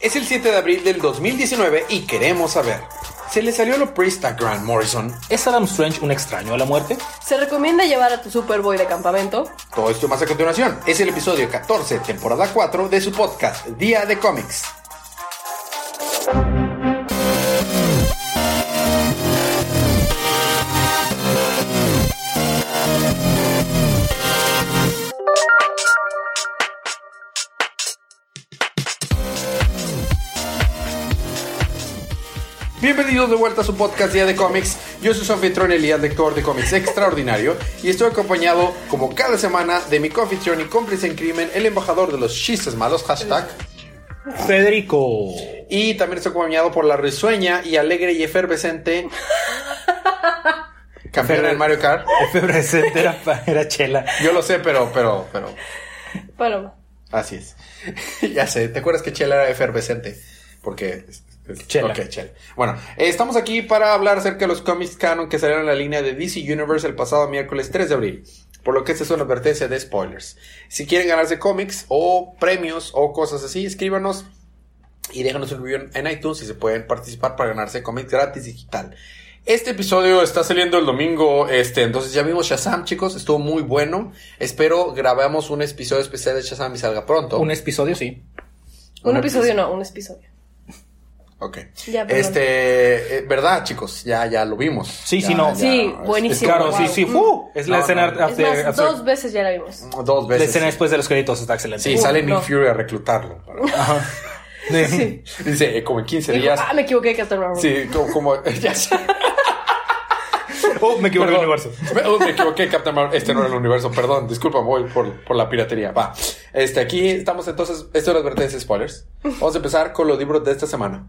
Es el 7 de abril del 2019 y queremos saber. ¿Se le salió lo priest a Grant Morrison? ¿Es Adam Strange un extraño a la muerte? Se recomienda llevar a tu Superboy de campamento. Todo esto más a continuación. Es el episodio 14, temporada 4 de su podcast, Día de Cómics. Bienvenidos de vuelta a su podcast Día de Cómics. Yo soy su anfitrión Elías, lector de cómics extraordinario, y estoy acompañado, como cada semana, de mi confitrión y cómplice en crimen, el embajador de los chistes malos, hashtag. Federico. Y también estoy acompañado por la risueña y alegre y efervescente campeona en Mario Kart. Efervescente era, era chela. Yo lo sé, pero, pero, pero, Bueno, así es. ya sé, ¿te acuerdas que Chela era efervescente? Porque... Chela. Ok, Chela. Bueno, eh, estamos aquí para hablar acerca de los cómics canon que salieron en la línea de DC Universe el pasado miércoles 3 de abril. Por lo que esta es una advertencia de spoilers. Si quieren ganarse cómics o premios o cosas así, escríbanos y déjanos un review en iTunes y se pueden participar para ganarse cómics gratis digital. Este episodio está saliendo el domingo, este, entonces ya vimos Shazam, chicos, estuvo muy bueno. Espero grabamos un episodio especial de Shazam y salga pronto. Un episodio, sí. un Un episodio episodio. no, un episodio. Ok. Ya, este, eh, verdad, chicos, ya, ya lo vimos. Sí, Ya, sí, no. ya, Sí, es- buenísimo. Claro, wow. sí, sí. ¡fu! Es la No, escena no. after- Es más, after- dos veces ya la vimos. es- dos La veces. escena después de los créditos está excelente. Sí, sale Nick no. Fury a reclutarlo. Ajá. Sí. Dice, eh, como en 15 Dijo, días. ah, me equivoqué, Captain Marvel. Sí, como, como ya sé. Oh, me equivoqué del Perdón. universo. Me, oh, me equivoqué, Captain Marvel. Este no era el universo, perdón. Disculpa, voy por, por la piratería. Va. Este, aquí estamos entonces. Esto es la advertencia de spoilers. Vamos a empezar con los libros de esta semana.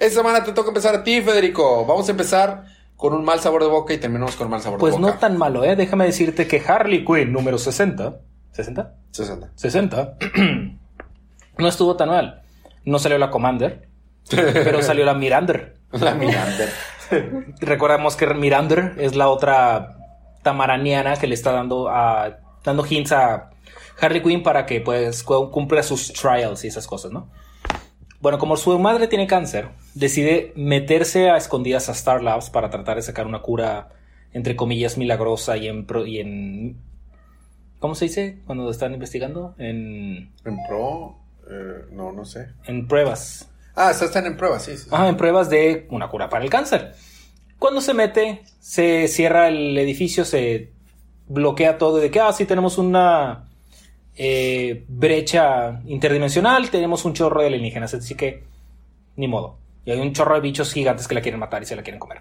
Esta semana te toca empezar a ti, Federico. Vamos a empezar con un mal sabor de boca y terminamos con un mal sabor Pues de no boca. tan malo, ¿eh? Déjame decirte que Harley Quinn número 60. ¿60? 60. 60. no estuvo tan mal. No salió la Commander, pero salió la Mirander. La Miranda. Recordamos que Mirander es la otra tamaraniana que le está dando a dando hints a Harley Quinn para que pues cu- cumpla sus trials y esas cosas, ¿no? Bueno, como su madre tiene cáncer, decide meterse a escondidas a Star Labs para tratar de sacar una cura entre comillas milagrosa y en pro- y en ¿cómo se dice cuando están investigando? En En pro. eh, no, no sé. en pruebas. Ah, están en prueba, sí. sí. Ajá, en pruebas de una cura para el cáncer. Cuando se mete, se cierra el edificio, se bloquea todo de que, ah, sí, tenemos una eh, brecha interdimensional, tenemos un chorro de alienígenas, así que ni modo. Y hay un chorro de bichos gigantes que la quieren matar y se la quieren comer.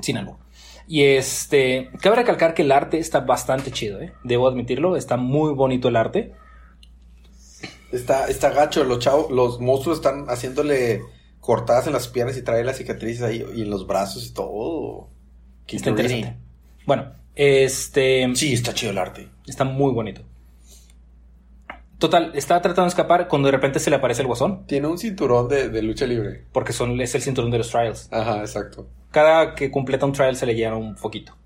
Sin algo. Y este, cabe recalcar que el arte está bastante chido, ¿eh? Debo admitirlo, está muy bonito el arte. Está, está gacho, los chavos, los monstruos están haciéndole cortadas en las piernas y trae las cicatrices ahí y en los brazos y todo. Qué Está interesante. interesante. Bueno, este... Sí, está chido el arte. Está muy bonito. Total, está tratando de escapar cuando de repente se le aparece el guasón. Tiene un cinturón de, de lucha libre. Porque son, es el cinturón de los trials. Ajá, exacto. Cada que completa un trial se le llena un foquito.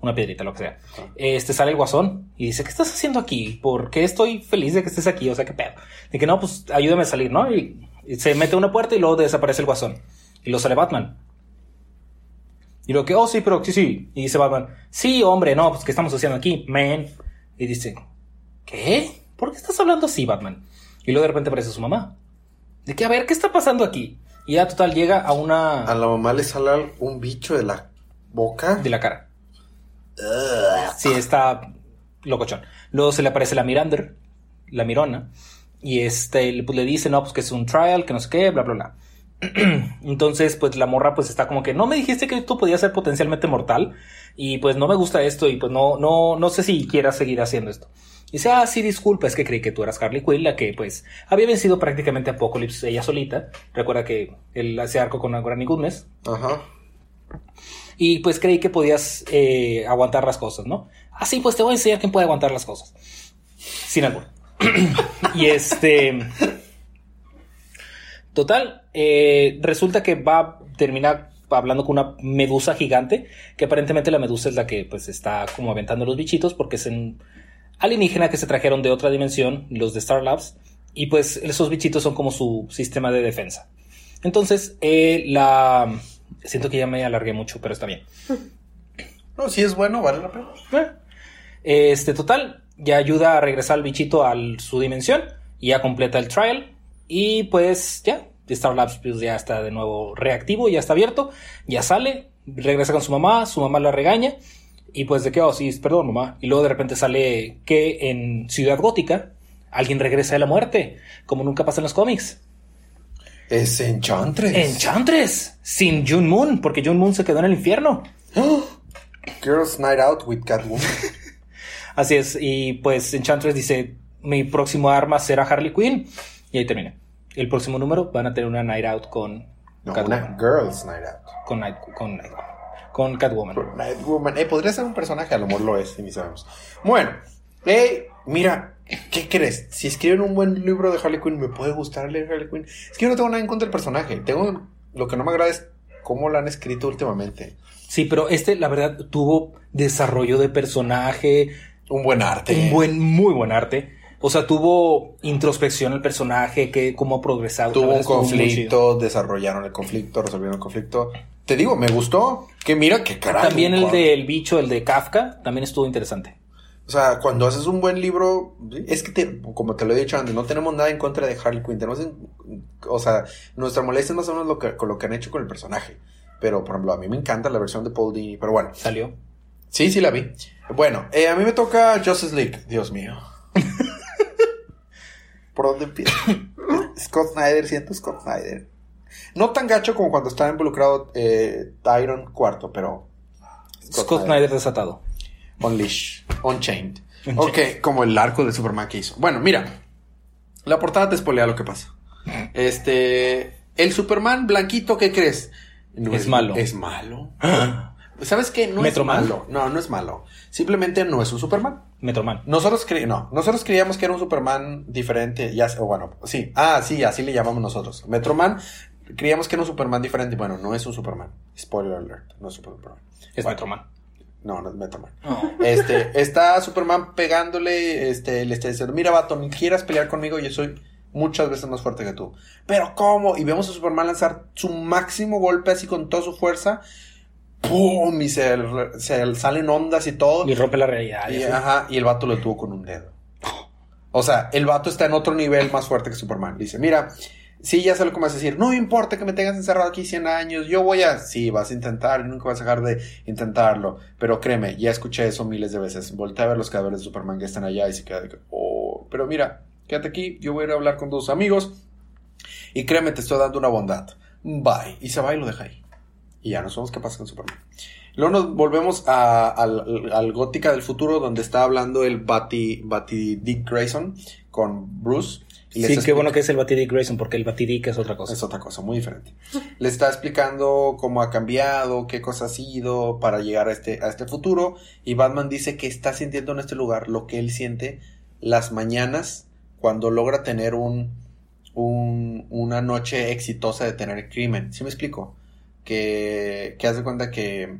Una piedrita, lo que sea. Este sale el guasón y dice: ¿Qué estás haciendo aquí? ¿Por qué estoy feliz de que estés aquí? O sea, ¿qué pedo? De que no, pues ayúdame a salir, ¿no? Y, y se mete a una puerta y luego desaparece el guasón. Y luego sale Batman. Y lo que, oh, sí, pero sí, sí. Y dice Batman: Sí, hombre, no, pues ¿qué estamos haciendo aquí, man? Y dice: ¿Qué? ¿Por qué estás hablando así, Batman? Y luego de repente aparece su mamá. De que, a ver, ¿qué está pasando aquí? Y ya total llega a una... A la mamá le sale un bicho de la boca. de la cara. Sí, está locochón. Luego se le aparece la Mirander, la Mirona, y este le- pues, le dice, no, pues que es un trial, que no sé qué, bla, bla, bla. Entonces, pues la morra pues está como que, no me dijiste que tú podías ser potencialmente mortal, y pues no me gusta esto, y pues no, no, no sé si quieras seguir haciendo esto. Y dice, ah, sí, disculpa, es que creí que tú eras Harley Quinn, la que pues había vencido prácticamente Apocalypse ella solita. Recuerda que él hace arco con Granny Goodness. Ajá. Y pues creí que podías eh, aguantar las cosas, ¿no? Así, pues te voy a enseñar quién puede aguantar las cosas. Sin albur. y este. Total, eh, resulta que va a terminar hablando con una medusa gigante, que aparentemente la medusa es la que pues está como aventando los bichitos porque es un alienígena que se trajeron de otra dimensión, los de Star Labs, y pues esos bichitos son como su sistema de defensa. Entonces, eh, la... Siento que ya me alargué mucho, pero está bien. No, si es bueno, vale la pena. Eh, Este, total, ya ayuda a regresar al bichito a su dimensión, y ya completa el trial, y pues ya, Star Labs pues, ya está de nuevo reactivo, ya está abierto, ya sale, regresa con su mamá, su mamá la regaña, y pues de qué, oh, sí, perdón mamá, y luego de repente sale que en Ciudad Gótica alguien regresa de la muerte, como nunca pasa en los cómics. Es Enchantress. Enchantress, sin June Moon, porque June Moon se quedó en el infierno. Girls Night Out with Catwoman. Así es, y pues Enchantress dice, mi próximo arma será Harley Quinn, y ahí termina. El próximo número van a tener una Night Out con No, Catwoman. una Girls Night Out. Con, Night, con, Night- con Catwoman. Nightwoman. Eh, podría ser un personaje, a lo mejor lo es, ni sabemos. Bueno, eh, mira, ¿qué crees? Si escriben un buen libro de Harley Quinn, ¿me puede gustar leer Harley Quinn? Es que yo no tengo nada en contra del personaje. Tengo, lo que no me agrada es cómo lo han escrito últimamente. Sí, pero este, la verdad, tuvo desarrollo de personaje, Un buen arte. un buen, muy buen arte. O sea, tuvo introspección el personaje, que cómo ha progresado. Tuvo un conflicto, desarrollaron el conflicto, resolvieron el conflicto. Te digo, me gustó. Que mira, que carajo. También el del bicho, el de Kafka, también estuvo interesante. O sea, cuando haces un buen libro, es que, te- como te lo he dicho antes, no tenemos nada en contra de Harley Quinn. Tenemos, en- o sea, nuestra molestia es más o menos lo que, con lo que han hecho con el personaje. Pero, por ejemplo, a mí me encanta la versión de Paul Dini. Pero bueno, Salió. sí, sí la vi. Bueno, eh, a mí me toca Justice League. Dios mío. ¿Por dónde empiezo? Scott Snyder, siento Scott Snyder. No tan gacho como cuando estaba involucrado eh, Tyron cuarto, pero... Scott, Snyder desatado. Unleash, Unchained. Ok, como el arco de Superman que hizo. Bueno, mira. La portada te spoilea lo que pasa. Este. El Superman blanquito, ¿qué crees? No Es malo. Es malo. ¿Sabes qué? No ¿Metroman? es malo. No, no es malo. Simplemente no es un Superman. Metroman. Nosotros cre no, nosotros creíamos que era un Superman diferente, ya, o bueno, sí, ah, sí, así le llamamos nosotros. Metroman, creíamos que era un Superman diferente, bueno, no es un Superman. Spoiler alert, no es un Superman. Es Bueno, Metroman. No, no es Metroman. Oh. Este, está Superman pegándole, este, le está diciendo, mira, vato, ni quieras pelear conmigo, yo soy muchas veces más fuerte que tú. Pero, ¿cómo? Y vemos a Superman lanzar su máximo golpe así con toda su fuerza. ¡Pum! Y se, se salen ondas y todo. Y rompe la realidad. Y, ajá, y el vato lo tuvo con un dedo. O sea, el vato está en otro nivel más fuerte que Superman. Dice, mira, sí, ya sé lo que vas a decir. No importa que me tengas encerrado aquí 100 años. Yo voy a... Sí, vas a intentar nunca vas a dejar de intentarlo. Pero créeme, ya escuché eso miles de veces. Voltea a ver los cadáveres de Superman que están allá y se queda Oh, pero mira, quédate aquí. Yo voy a ir a hablar con tus amigos. Y créeme, te estoy dando una bondad. Bye. Y se va y lo deja ahí. Y ya no sabemos qué pasa con Superman. Luego nos volvemos a- al, al Gótica del futuro, donde está hablando el Batty, Batty Dick Grayson con Bruce. Les Sí, qué bueno que es el Batidick Grayson, porque el Batidick es otra cosa. es otra cosa, muy diferente. Le está explicando cómo ha cambiado, qué cosas ha sido para llegar a este, a este futuro. Y Batman dice que está sintiendo en este lugar lo que él siente las mañanas cuando logra tener un, un- una noche exitosa de tener crimen. ¿Sí me explico? Que, que hace cuenta que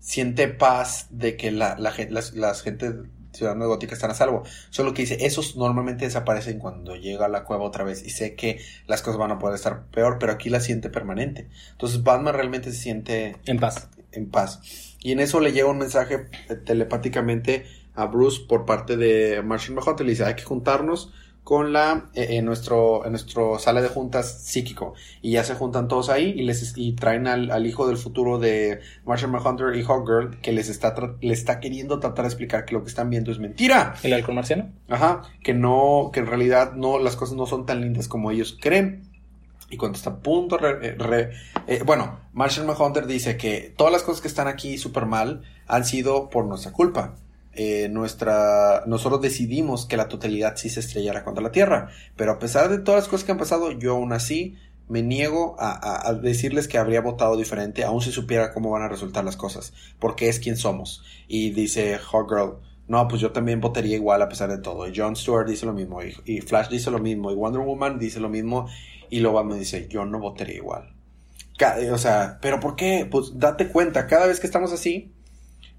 siente paz de que la, las, las gente ciudadanos de Gótica están a salvo. Solo que dice, esos normalmente desaparecen cuando llega a la cueva otra vez. Y sé que las cosas van a poder estar peor, pero aquí la siente permanente. Entonces Batman realmente se siente En paz. en paz. Y en eso le llega un mensaje eh, telepáticamente a Bruce por parte de Martian Manhunter. Le dice, hay que juntarnos con la eh, en nuestro en nuestro sala de juntas psíquico y ya se juntan todos ahí y les y traen al, al hijo del futuro de Martian Manhunter y Hawkgirl que les está le está queriendo tratar de explicar que lo que están viendo es mentira ¿El halcón marciano? Ajá, que no, que en realidad no, las cosas no son tan lindas como ellos creen. Y cuando está a punto, re- re- eh, bueno, Martian Manhunter dice que todas las cosas que están aquí súper mal han sido por nuestra culpa. Eh, nuestra, nosotros decidimos que la totalidad sí se estrellara contra la Tierra. Pero a pesar de todas las cosas que han pasado, yo aún así me niego a, decirles que habría votado diferente, aun si supiera cómo van a resultar las cosas, porque es quien somos. Y dice Hawkgirl, no, pues yo también votaría igual a pesar de todo. Y Jon Stewart dice lo mismo, y, Flash dice lo mismo, y Wonder Woman dice lo mismo, y luego Batman dice, yo no votaría igual. Ca- O sea, ¿pero por qué? Pues date cuenta, cada vez que estamos así,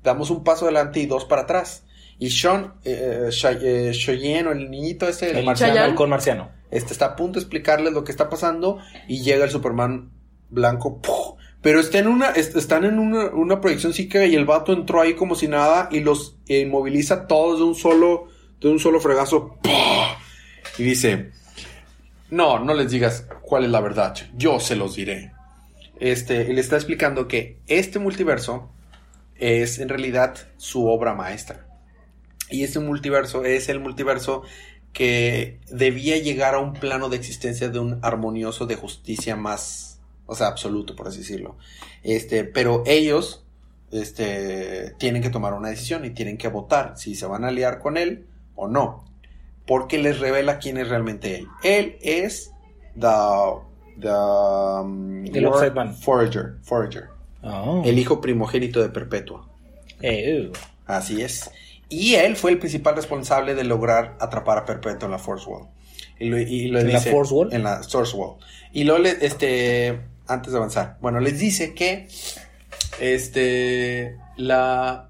damos un paso adelante y dos para atrás. Y Sean, eh, eh, Cheyenne, o el niñito ese, el El marciano, marciano. este está a punto de explicarles lo que está pasando y llega el Superman blanco. ¡puf! Pero está en una, est- están en una, una proyección psíquica y el vato entró ahí como si nada y los inmoviliza todos de un solo, de un solo fregazo. ¡puf! Y dice, no, no les digas cuál es la verdad, yo se los diré. Este, y le está explicando que este multiverso es en realidad su obra maestra. Y este multiverso es el multiverso que debía llegar a un plano de existencia de un armonioso de justicia más, o sea, absoluto, por así decirlo. Este, pero ellos, este, tienen que tomar una decisión y tienen que votar si se van a aliar con él o no. Porque les revela quién es realmente él. Él es the, the um, Man. Forager, Forager, Oh. el hijo primogénito de Perpetua. Eh, uh. Así es. Y él fue el principal responsable de lograr atrapar a Perpetua en la Force Wall. Y lo, y lo ¿En la Force Wall? En la Source Wall. Y luego, le- este, antes de avanzar, bueno, les dice que, este, la,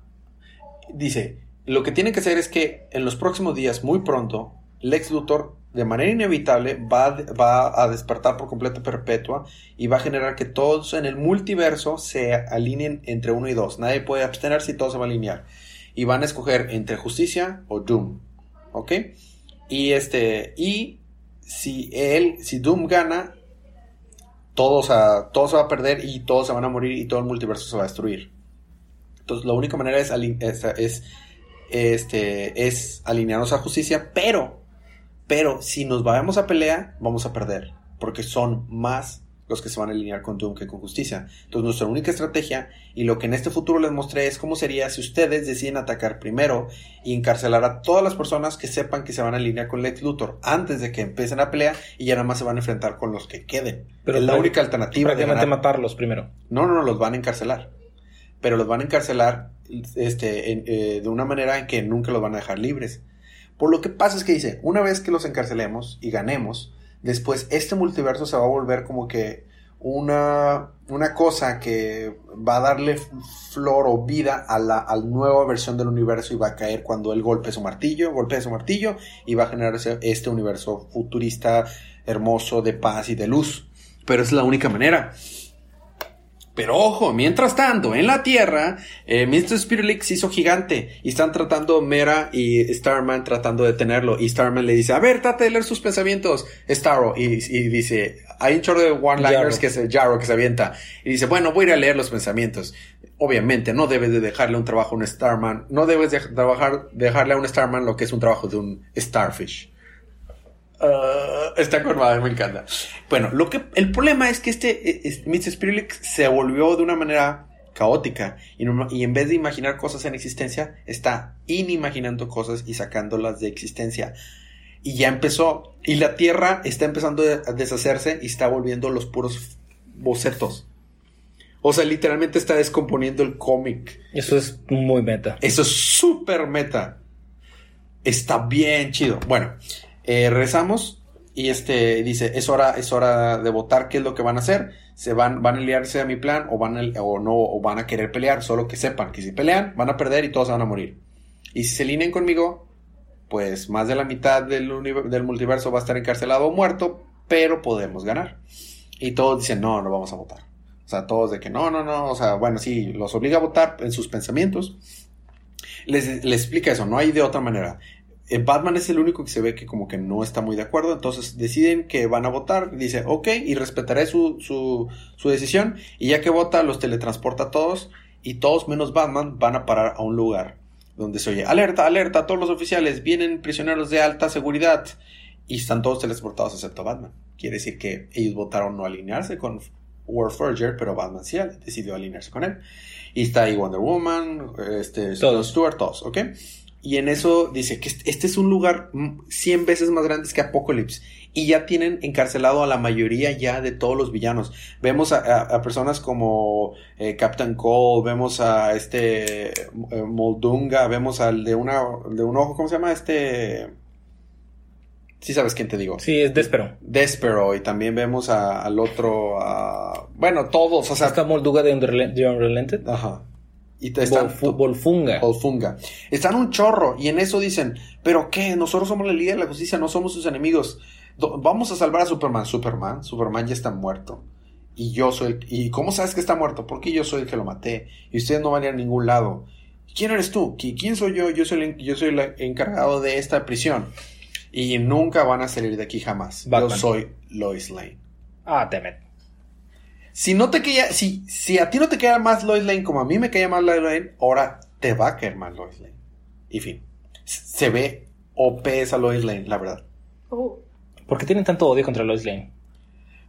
dice, lo que tienen que hacer es que en los próximos días, muy pronto, Lex Luthor, de manera inevitable, va, a- va a despertar por completo Perpetua y va a generar que todos en el multiverso se alineen entre uno y dos. Nadie puede abstenerse y todo se va a alinear. Y van a escoger entre justicia o Doom. ¿Ok? Y este. Y si él, si Doom gana, todo, se va- todo se va a perder y todos se van a morir y todo el multiverso se va a destruir. Entonces, la única manera es, es, es, este, es alinearnos a justicia, pero, pero si nos vamos a pelea, vamos a perder, porque son más los que se van a alinear con Doom que con justicia. Entonces, nuestra única estrategia y lo que en este futuro les mostré es cómo sería si ustedes deciden atacar primero y encarcelar a todas las personas que sepan que se van a alinear con Lex Luthor antes de que empiecen a pelear y ya nada más se van a enfrentar con los que queden. Pero es la única alternativa de Prácticamente ganar. matarlos primero. No, no, no, los van a encarcelar. Pero los van a encarcelar este, en- eh, de una manera en que nunca los van a dejar libres. Por lo que pasa es que dice, una vez que los encarcelemos y ganemos, después este multiverso se va a volver como que una, una cosa que va a darle flor o vida a la, a nueva versión del universo y va a caer cuando él golpee su martillo, golpee su martillo y va a generarse este universo futurista, hermoso, de paz y de luz. Pero es la única manera. Pero ojo, mientras tanto, en la Tierra, eh, Mr. Spirulix se hizo gigante y están tratando Mera y Starman tratando de detenerlo. Y Starman le dice, a ver, trate de leer sus pensamientos, Starro. Y, y dice, hay un chorro de one-liners que se, Jarro que se avienta. Y dice, bueno, voy a ir a leer los pensamientos. Obviamente, no debes de dejarle un trabajo a un Starman. No debes de trabajar, dejarle a un Starman lo que es un trabajo de un Starfish. Ah, está curvada, me encanta. Bueno, lo que el problema es que este eh, Mr. Spirulix se volvió de una manera caótica y, no- y en vez de imaginar cosas en existencia, está inimaginando cosas y sacándolas de existencia. Y ya empezó, y la Tierra está empezando a deshacerse y está volviendo los puros bocetos. O sea, literalmente está descomponiendo el cómic. Eso es muy meta. Eso es súper meta. Está bien chido. Bueno, eh, rezamos y este dice, es hora, es hora de votar qué es lo que van a hacer. Se van, van a aliarse a mi plan o van a, o no, o van a querer pelear. Solo que sepan que si pelean, van a perder y todos van a morir. Y si se alinean conmigo, pues más de la mitad del, del multiverso va a estar encarcelado o muerto, pero podemos ganar. Y todos dicen, no, no vamos a votar. O sea, todos de que no, no, no. O sea, bueno, sí, los obliga a votar en sus pensamientos. Les explica eso, no hay de otra manera. Eh, Batman es el único que se ve que como que no está muy de acuerdo, entonces deciden que van a votar, dice, ok, y respetaré su, su, su decisión, y ya que vota, los teletransporta a todos, y todos menos Batman van a parar a un lugar donde se oye, alerta, alerta, todos los oficiales, vienen prisioneros de alta seguridad, y están todos teletransportados excepto Batman. Quiere decir que ellos votaron no alinearse con Warforger, pero Batman sí decidió alinearse con él. Y está ahí Wonder Woman, este, Todos. Stuart, todos, ¿ok? Y en eso dice que este es un lugar mm, 100 veces más grande que Apocalypse. Y ya tienen encarcelado a la mayoría ya de todos los villanos. Vemos a, a- a personas como eh, Captain Cole, vemos a este eh, Moldunga, vemos al de una de un ojo, ¿cómo se llama? Este Sí sabes quién te digo. Sí, es Despero. Despero. Y también vemos a- al otro. a- bueno, todos. O sea. Está Molduga de Unrel- de Unrelented. Ajá. Y te están. Volfunga. Volfunga. Están un chorro. Y en eso dicen: ¿Pero qué? Nosotros somos la Liga de la Justicia, no somos sus enemigos. Do- Vamos a salvar a Superman. Superman. Superman ya está muerto. Y yo soy el. ¿Y cómo sabes que está muerto? Porque yo soy el que lo maté. Y ustedes no van a ir a ningún lado. ¿Quién eres tú? ¿Qui- ¿Quién soy yo? Yo soy el, yo soy el encargado de esta prisión. Y nunca van a salir de aquí jamás. Batman. Yo soy Lois Lane. Ah, Temet. Si no te caía, si, si a ti no te caía más Lois Lane como a mí me caía más Lois Lane, ahora te va a caer más Lois Lane. Y fin. Se ve OP esa Lois Lane, la verdad. Uh, ¿Por qué tienen tanto odio contra Lois Lane?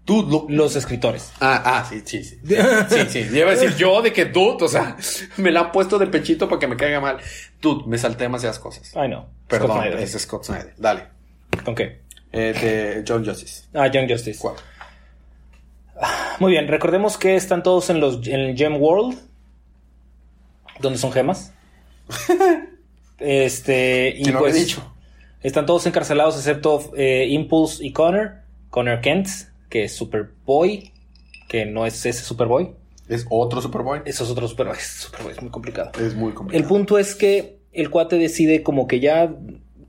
Tú, lo- Los escritores. Ah, ah, sí, sí, sí. Sí, sí. Yo iba a decir yo de que dude, o sea, me la han puesto de pechito para que me caiga mal. Dude, me salté demasiadas cosas. Ay, no. Perdón, Scott es Scott Snyder. Dale. ¿Con qué? Eh, de John Justice. Ah, Young Justice. ¿Cuál? Muy bien, recordemos que están todos en, los, en el Gem World, donde son gemas. este, y no pues dicho. están todos encarcelados excepto eh, Impulse y Connor. Connor Kent, que es Superboy, que no es ese Superboy. Es otro Superboy. Eso es otro Superboy. Superboy es muy complicado. Es muy complicado. El punto es que el cuate decide como que ya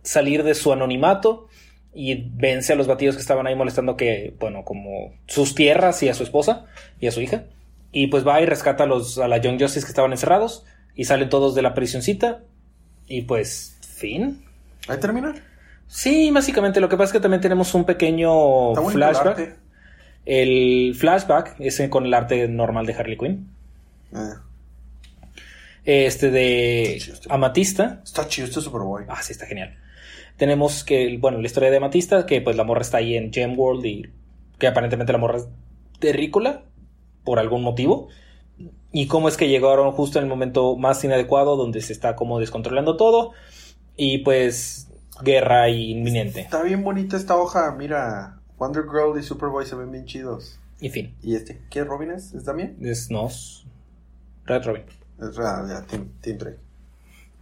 salir de su anonimato y vence a los batidos que estaban ahí molestando que, bueno, como sus tierras y a su esposa y a su hija. Y pues va y rescata a los a la Young Justice que estaban encerrados y salen todos de la prisioncita y pues fin. ¿Ahí termina? Sí, básicamente lo que pasa es que también tenemos un pequeño el flashback. El flashback es con el arte normal de Harley Quinn. Eh, Este de este- Amatista. está chido este Superboy. Ah, sí, está genial. Tenemos que, bueno, la historia de Amatista, que pues la morra está ahí en Gem World y que aparentemente la morra es terrícola por algún motivo. Y cómo es que llegaron justo en el momento más inadecuado donde se está como descontrolando todo. Y pues guerra inminente. Está bien bonita esta hoja, mira. Wonder Girl y Superboy se ven bien chidos. Y fin. ¿Y este? ¿Qué Robin es? ¿Es también? Es nos. Red Robin. Es ah, ya, Tim, Tim Drake.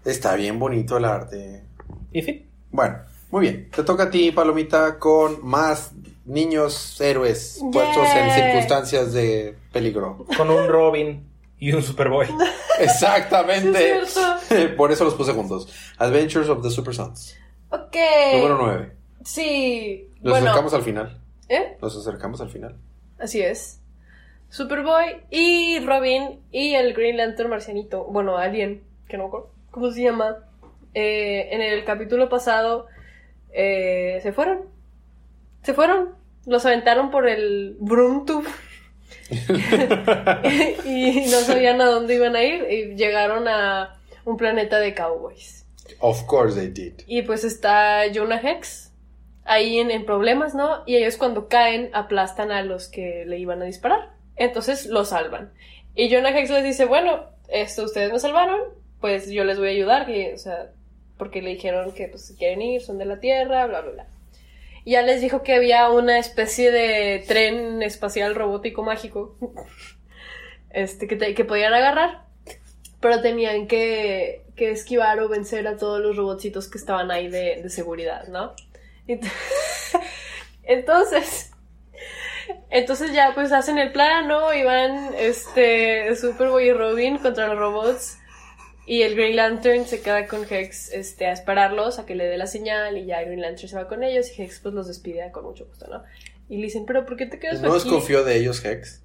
Está bien bonito el arte. Y fin. Bueno, muy bien. Te toca a ti, Palomita, con más niños héroes puestos en circunstancias de peligro. Con un Robin y un Superboy. Exactamente. Es. Por eso los puse juntos. Adventures of the Super Sons. ok. Número 9. Sí. Nos bueno. acercamos al final. ¿Eh? Nos acercamos al final. Así es. Superboy y Robin y el Green Lantern marcianito. Bueno, Alien, que no me acuerdo cómo se llama. Eh, en el capítulo pasado eh, se fueron. Se fueron. Los aventaron por el Broomtube. y no sabían a dónde iban a ir. Y llegaron a un planeta de cowboys. Of course they did. Y pues está Jonah Hex ahí en, en problemas, ¿no? Y ellos cuando caen aplastan a los que le iban a disparar. Entonces lo salvan. Y Jonah Hex les dice, bueno, esto ustedes me salvaron, pues yo les voy a ayudar, que, o sea, porque le dijeron que pues si quieren ir, son de la Tierra, bla, bla, bla. Y ya les dijo que había una especie de tren espacial robótico mágico este, que, te- que podían agarrar, pero tenían que, que esquivar o vencer a todos los robotcitos que estaban ahí de, de seguridad, ¿no? Ent- Entonces, entonces ya pues hacen el plan, ¿no? Y van este, Superboy y Robin contra los robots. Y el Green Lantern se queda con Hex este, a esperarlos, a que le dé la señal, y ya Green Lantern se va con ellos, y Hex pues los despide con mucho gusto, ¿no? Y le dicen, pero ¿por qué te quedas No aquí? desconfío de ellos, Hex.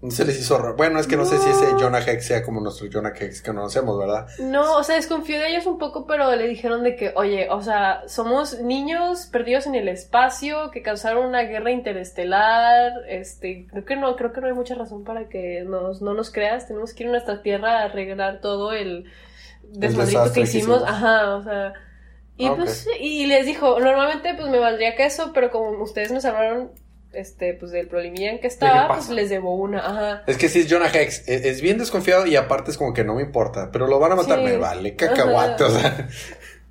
No se les hizo raro. Bueno, es que no, sé si ese Jonah Hex sea como nuestro Jonah Hex que conocemos, ¿verdad? No, o sea, desconfió de ellos un poco, pero le dijeron de que, oye, o sea, somos niños perdidos en el espacio que causaron una guerra interestelar, este, creo que no, creo que no hay mucha razón para que nos, no nos creas, tenemos que ir a nuestra tierra a arreglar todo el desmadrito que que hicimos, ajá, o sea, y pues, y les dijo, normalmente pues me valdría que eso, pero como ustedes me salvaron, este, pues del problemilla en que estaba, pues les debo una, ajá. Es que sí es Jonah Hex. Es, es bien desconfiado y aparte es como que no me importa. Pero lo van a matar, Sí. me vale. Cacahuate, o sea.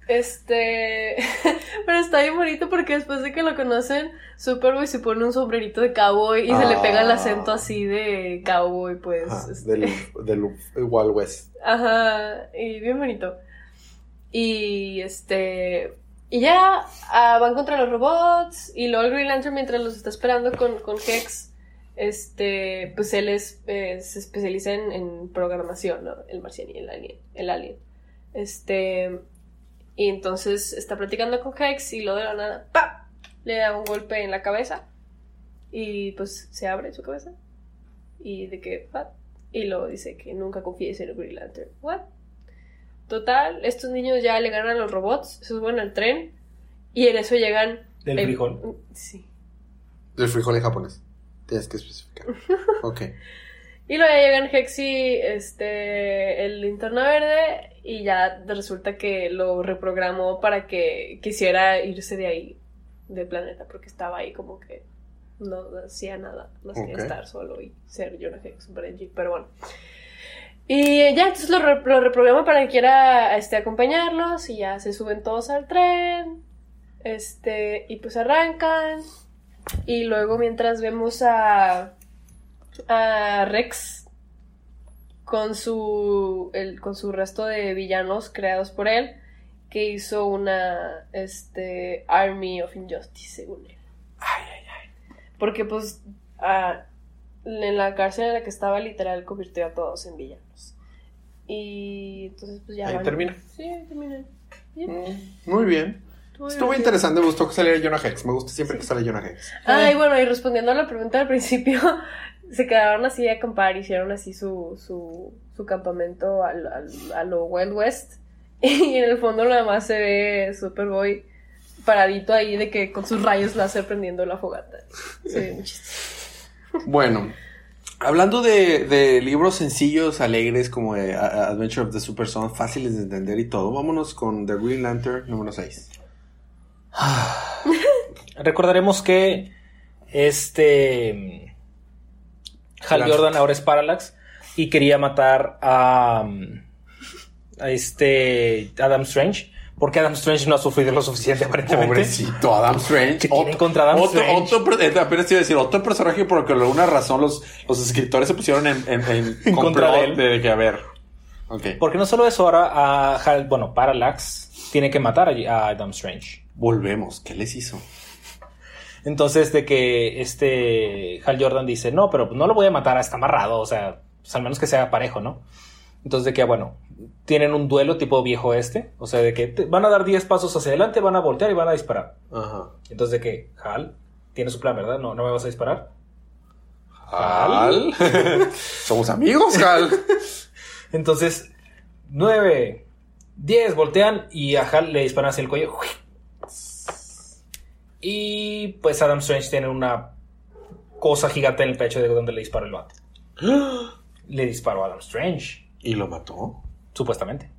Este, pero está bien bonito porque después de que lo conocen, Superboy se pone un sombrerito de cowboy y se le pega el acento así de cowboy, pues. Ajá, este, del, del Wild West. Ajá, y bien bonito. Y este, Y ya ah, van contra los robots. Y luego el Green Lantern, mientras los está esperando con, con Hex, este, pues él es, eh, se especializa en, en programación, ¿no? El marciano y el alien. El alien. Este. Y entonces está platicando con Hex y lo de la nada, ¡pa! Le da un golpe en la cabeza. Y pues se abre su cabeza. Y de que. Y luego dice que nunca confíes en el Green Lantern. ¿What? Total, estos niños ya le ganan a los robots, se suben al tren. Y en eso llegan. Del el- frijol. Sí. El frijol en japonés. Tienes que especificar. Ok. Y luego ya llegan Hex y este, el linterna verde y ya resulta que lo reprogramó para que quisiera irse de ahí, del planeta, porque estaba ahí como que no hacía nada más Ok. que estar solo y ser Jonah Hex Benji, pero bueno. Y ya, entonces lo, re- lo reprograma para que quiera este, acompañarlos y ya se suben todos al tren, este, y pues arrancan. Y luego mientras vemos a a Rex con su el- con su resto de villanos creados por él que hizo una este Army of Injustice según él. Porque pues ah, en la cárcel en la que estaba literal convirtió a todos en villanos. Y entonces pues ya Ahí van- termina. Sí, ahí termina. Ya, Muy bien. estuvo interesante, me gustó que saliera Jonah Hex. Me gusta siempre que sale Jonah Hex. Ay, bueno, y respondiendo a la pregunta al principio, se quedaron así a acampar, hicieron así su, su, su campamento al, al- a lo Wild West. Y en el fondo nada más se ve Superboy paradito ahí de que con sus rayos láser prendiendo la fogata. Se ve muy chistoso. Bueno, hablando de, de libros sencillos, alegres, como de A- Adventure of the Super Son, fáciles de entender y todo, vámonos con The Green Lantern número 6. Recordaremos que este Hal Lance. Jordan ahora es Parallax y quería matar a, um, a este Adam Strange porque Adam Strange no ha sufrido lo suficiente aparentemente. Pobrecito Adam Strange. ¿Qué contra Adam otro, Strange? otro eh, apenas te iba a decir, otro personaje por alguna alguna razón los, los escritores se pusieron en, en, en En contra de él. de que, a ver. Porque no solo eso, ahora a Hal, bueno, Parallax tiene que matar a, a Adam Strange. Volvemos. ¿Qué les hizo? Entonces, de que este Hal Jordan dice, no, pero no lo voy a matar, está amarrado, o sea, pues al menos que sea parejo, ¿no? Entonces, de que, bueno, tienen un duelo tipo viejo este, o sea, de que te- van a dar 10 pasos hacia adelante, van a voltear y van a disparar. Ajá. Entonces, de que, Hal, tiene su plan, ¿verdad? No, no me vas a disparar. Hal. Somos amigos, Hal. Entonces, 9, 10, voltean y a Hal le disparan hacia el cuello. Y pues Adam Strange tiene una cosa gigante en el pecho de donde le disparó el bate. Le disparó a Adam Strange, ¿Y lo mató? Supuestamente.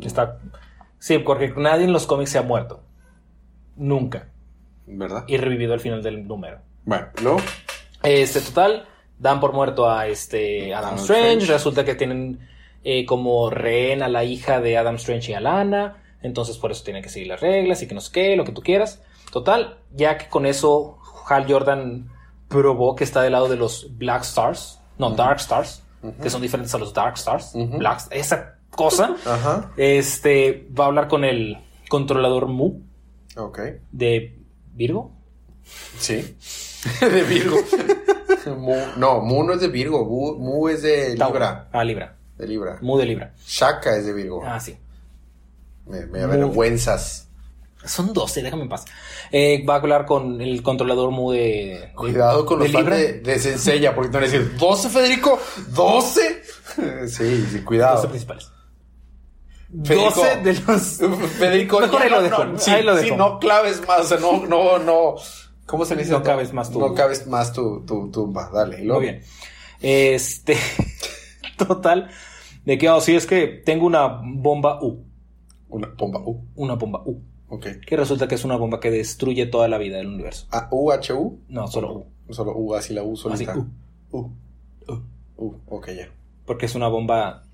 Está. Sí, porque nadie en los cómics se ha muerto. Nunca. ¿Verdad? Y revivido al final del número. Bueno, luego. Este, total, dan por muerto a este Adam Adam Strange. Strange. Resulta que tienen eh, como rehén a la hija de Adam Strange y a Lana. Entonces, por eso tienen que seguir las reglas y que no sé qué, lo que tú quieras. Total, ya que con eso Hal Jordan probó que está del lado de los Black Stars, no, Dark Stars, que son diferentes a los Dark Stars. Black- esa cosa. Ajá. Este va a hablar con el controlador Mu Ok. de Virgo. Sí. de Virgo. Mu- no, Mu no es de Virgo. Mu, Mu es de. Libra. Ah, Libra. De Libra. Mu de Libra. Shaka es de Virgo. Ah, sí. Me, avergüenzas. Son 12, déjame en paz. Eh, va a hablar con el controlador Mu de. Cuidado con de los fans de, de porque te van a decir, ¿12, Federico? ¿12? Sí, sí, cuidado. 12 principales. Federico. 12 de los. Federico, Mejor ahí lo dejo. no, sí, ahí lo sí, dejo. no claves más, o sea, no, no, no. ¿Cómo se dice? No cabes más tú. No cabes más tu, tu tumba. Dale. Muy bien. Este. Total. De que, oh, sí, es que tengo una bomba U. Una bomba. U. Una bomba U. Ok. Que resulta que es una bomba que destruye toda la vida del universo. Ah, U, H, U. No, solo U. Solo U, así la U solita. Así, U. U. U. U. Ok, ya. Porque es una bomba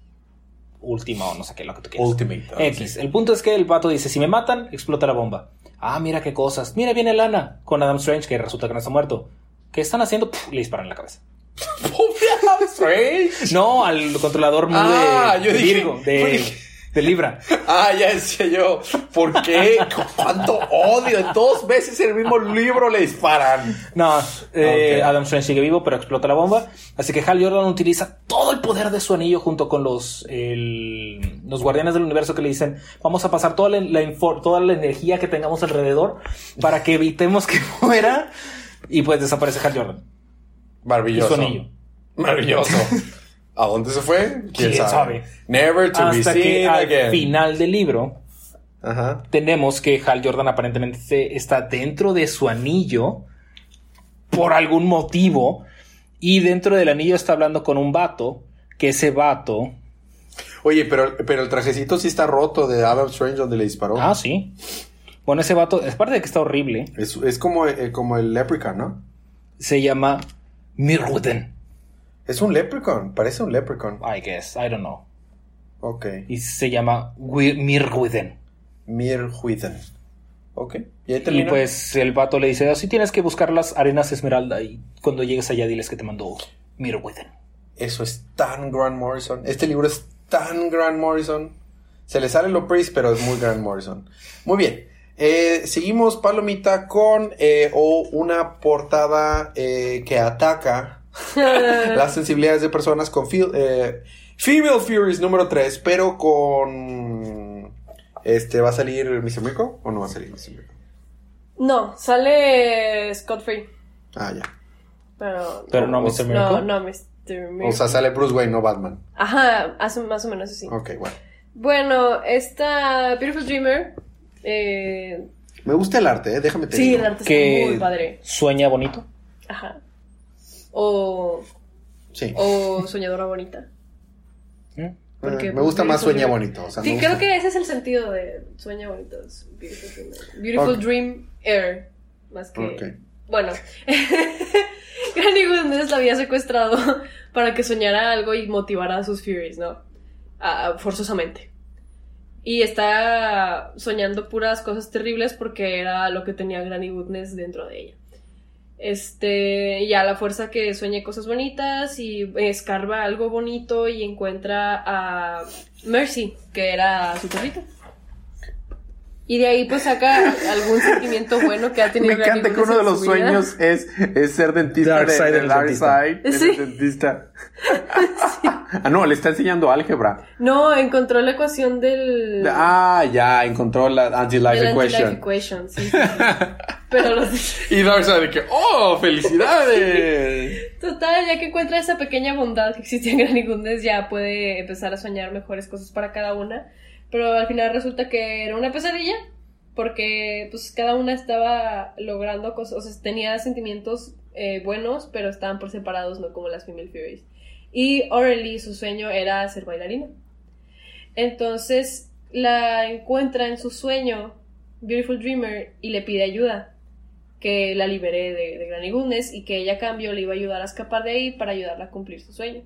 última o no sé qué, lo que tú quieras. Ultimate. X. sí. El punto es que el pato dice, si me matan, explota la bomba. Ah, mira qué cosas. Mira, viene Lana con Adam Strange, que resulta que no está muerto. ¿Qué están haciendo? Puf, le disparan en la cabeza. Pobre Adam Strange. No, al controlador Ah, de, yo de dije- Virgo. De, de Libra. Ah, ya decía yo, ¿por qué? ¿Cuánto odio? Dos veces en el mismo libro le disparan. No, eh, Ok. Adam Strange sigue vivo, pero explota la bomba. Así que Hal Jordan utiliza todo el poder de su anillo junto con los, el- los guardianes del universo que le dicen: Vamos a pasar toda la, toda la energía que tengamos alrededor para que evitemos que muera. Y pues desaparece Hal Jordan. Maravilloso. Y su anillo. Maravilloso. ¿A dónde se fue? ¿Quién, ¿Quién sabe? sabe? Never to be que seen al again. final del libro Ajá. tenemos que Hal Jordan aparentemente está dentro de su anillo por algún motivo y dentro del anillo está hablando con un vato que ese vato Oye, pero, pero el trajecito sí está roto de Adam Strange donde le disparó. ah sí bueno ese vato es parte de que está horrible Es, es como, eh, como el Leprechaun, ¿no? se llama Mirwuden Es un Leprechaun, parece un Leprechaun. I guess I don't know Ok. y se llama Mirwuden Mirhuiden. Ok. Y ahí y pues el vato le dice así tienes que buscar las arenas esmeralda y cuando llegues allá diles que te mandó Mirwuden Eso es tan Grant Morrison. Este libro es tan Grant Morrison. Se le sale lo Priest, pero es muy Grant Morrison. Muy bien. Eh, seguimos, Palomita, con eh, o una portada eh, que ataca las sensibilidades de personas con feel- eh, Female Furies número 3, pero con... Este, ¿Va a salir Mr. Miracle o no va a salir Mr. Miracle? No, sale Scott Free. Ah, ya. Pero, pero no O- Mr. no, Miracle no, Mr. Miracle. O sea, sale Bruce Wayne, no Batman. Ajá, hace más o menos así. Ok, bueno. Bueno, esta Beautiful Dreamer. Eh, Me gusta el arte, ¿eh? déjame te sí, digo. el arte que está muy padre. sueña bonito Ajá. O, Sí. o soñadora bonita. Porque, Eh, me pues, gusta más Beautiful sueña Dream- bonito. O sea, Sí, creo que ese es el sentido de sueña bonito. es Beautiful. Beautiful. Dream Air. Más que. Ok. Bueno. Granny Goodness la había secuestrado para que soñara algo y motivara a sus Furies, ¿no? Forzosamente. Y está soñando puras cosas terribles porque era lo que tenía Granny Goodness dentro de ella. Este, y a la fuerza que sueñe cosas bonitas y escarba algo bonito y encuentra a Mercy, que era su perrito. Y de ahí pues saca algún sentimiento bueno que ha tenido Me encanta que uno de los sueños es, es ser dentista Dark de, side de del Dark dentista. Side, del Sí. dentista. Ah, no, le está enseñando álgebra. No, encontró la ecuación del... Ah, ya, encontró la anti-life equation. anti-life equation, sí, sí. Pero los... Y Darkseid de que, ¡oh, felicidades! Total, ya que encuentra esa pequeña bondad que existía en Granny Goodness, ya puede empezar a soñar mejores cosas para cada una. Pero al final resulta que era una pesadilla, porque pues cada una estaba logrando cosas, o sea, tenía sentimientos eh, buenos, pero estaban por separados, no como las Female Furies. Y Aurelie, su sueño era ser bailarina. Entonces la encuentra en su sueño, Beautiful Dreamer, y le pide ayuda que la liberé de, de Granny Goodness y que ella a cambio le iba a ayudar a escapar de ahí para ayudarla a cumplir su sueño.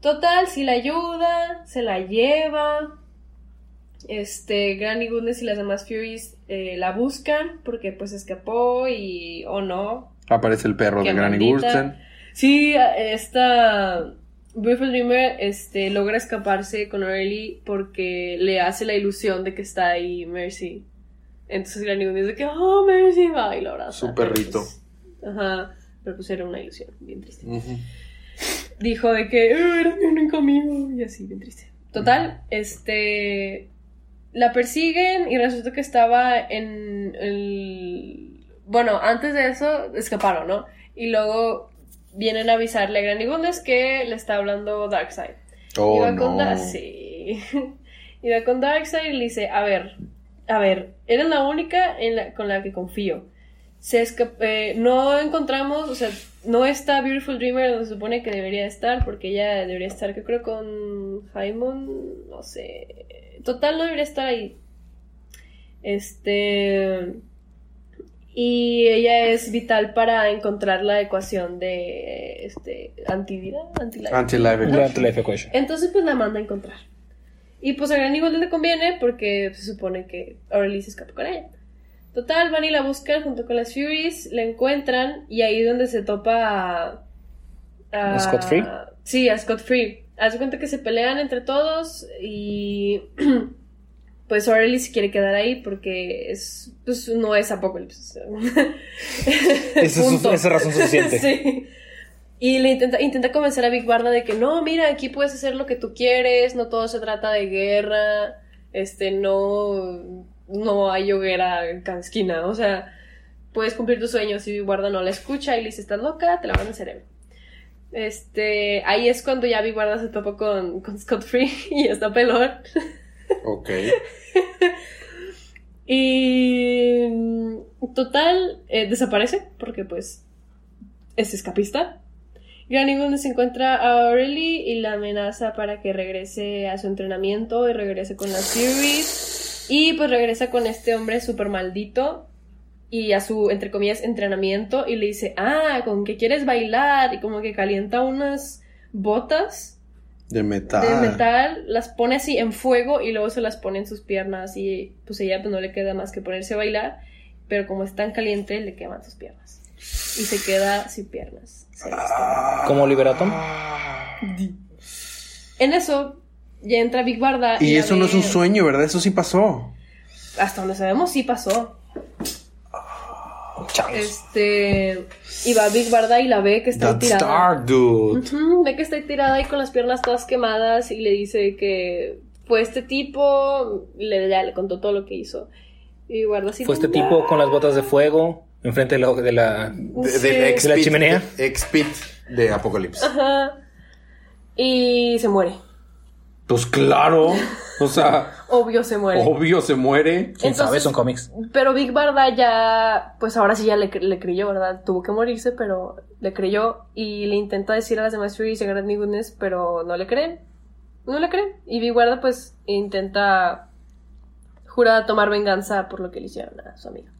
Total, si la ayuda, se la lleva. Este, Granny Goodness y las demás Furies eh, la buscan porque pues escapó y o no. Aparece el perro de Granny. Gursten. Sí, esta Beautiful Dreamer este, logra escaparse con Aurelie porque le hace la ilusión de que está ahí Mercy. Entonces Granny Goodness de que, oh, Mercy va y lo abraza. Su perrito. pues, ajá, pero pues era una ilusión, bien triste. Dijo de que, "Eh, eres mi único amigo, y así, bien triste. Total, este, la persiguen y resulta que estaba en el... Bueno, antes de eso escaparon, ¿no? Y luego vienen a avisarle a Granny que le está hablando Darkseid. Oh, Iba no. con sí. Iba con Darkseid y le dice, a ver, a ver, eres la única en la- con la que confío. Se eh, no encontramos, o sea, no está Beautiful Dreamer donde se supone que debería estar, porque ella debería estar, yo creo, con Jaimon, no sé. Total, no debería estar ahí. Este. Y ella es vital para encontrar la ecuación de este antivida, antilife. Anti-life equation. Entonces, pues la manda a encontrar. Y pues a Gran igual le conviene porque se supone que Aurelie se escapa con ella. Total, van y la buscan junto con las Furies, la encuentran y ahí es donde se topa a. ¿A Scott Free? Sí, a Scott Free. Haz de cuenta que se pelean entre todos y pues O'Reilly se quiere quedar ahí porque es pues no es Apocalypse. Esa es su- esa razón suficiente. sí. Y le intenta, intenta convencer a Big Barda de que no, mira, aquí puedes hacer lo que tú quieres, no todo se trata de guerra, este, no, no hay hoguera en cada esquina, o sea, puedes cumplir tus sueños y Big Barda no la escucha y le dice, estás loca, te la van a cerebro. Este, ahí es cuando ya Big Barda se topa con, con Scott Free y está pelón. Ok. Y mm, total, eh, desaparece porque pues es escapista. Granny Goodness encuentra a Aurelie y la amenaza para que regrese a su entrenamiento y regrese con las Furies. Y pues regresa con este hombre súper maldito y a su, entre comillas, entrenamiento y le dice, ah, con que quieres bailar y como que calienta unas botas De metal. de metal, las pone así en fuego y luego se las pone en sus piernas y pues ella pues no le queda más que ponerse a bailar, pero como es tan caliente le queman sus piernas y se queda sin piernas. Desquema. Como Liberatom. En eso ya entra Big Barda Y eso no es un sueño, ¿verdad? Eso sí pasó. Hasta donde sabemos sí pasó. Changos. Este y va Big Barda y la ve que está That's tirada. dark, dude. Ve que está tirada ahí con las piernas todas quemadas y le dice que fue este tipo, le, ya le contó todo lo que hizo. Y guarda así. Fue este tipo con las botas de fuego enfrente de la, de la- De, Sí. del ex ¿De la chimenea? Ex-pit de Apocalypse. Ajá. Y se muere. Pues claro. O sea, Obvio se muere. obvio se muere. ¿Quién sabe? Entonces- Son cómics. Pero Big Barda ya, pues ahora sí ya le, le creyó, ¿verdad? Tuvo que morirse, pero le creyó y le intenta decir a las demás Furies y a Granny Goodness, pero no le creen. No le creen. Y Big Barda pues intenta, jura tomar venganza por lo que le hicieron a su amiga.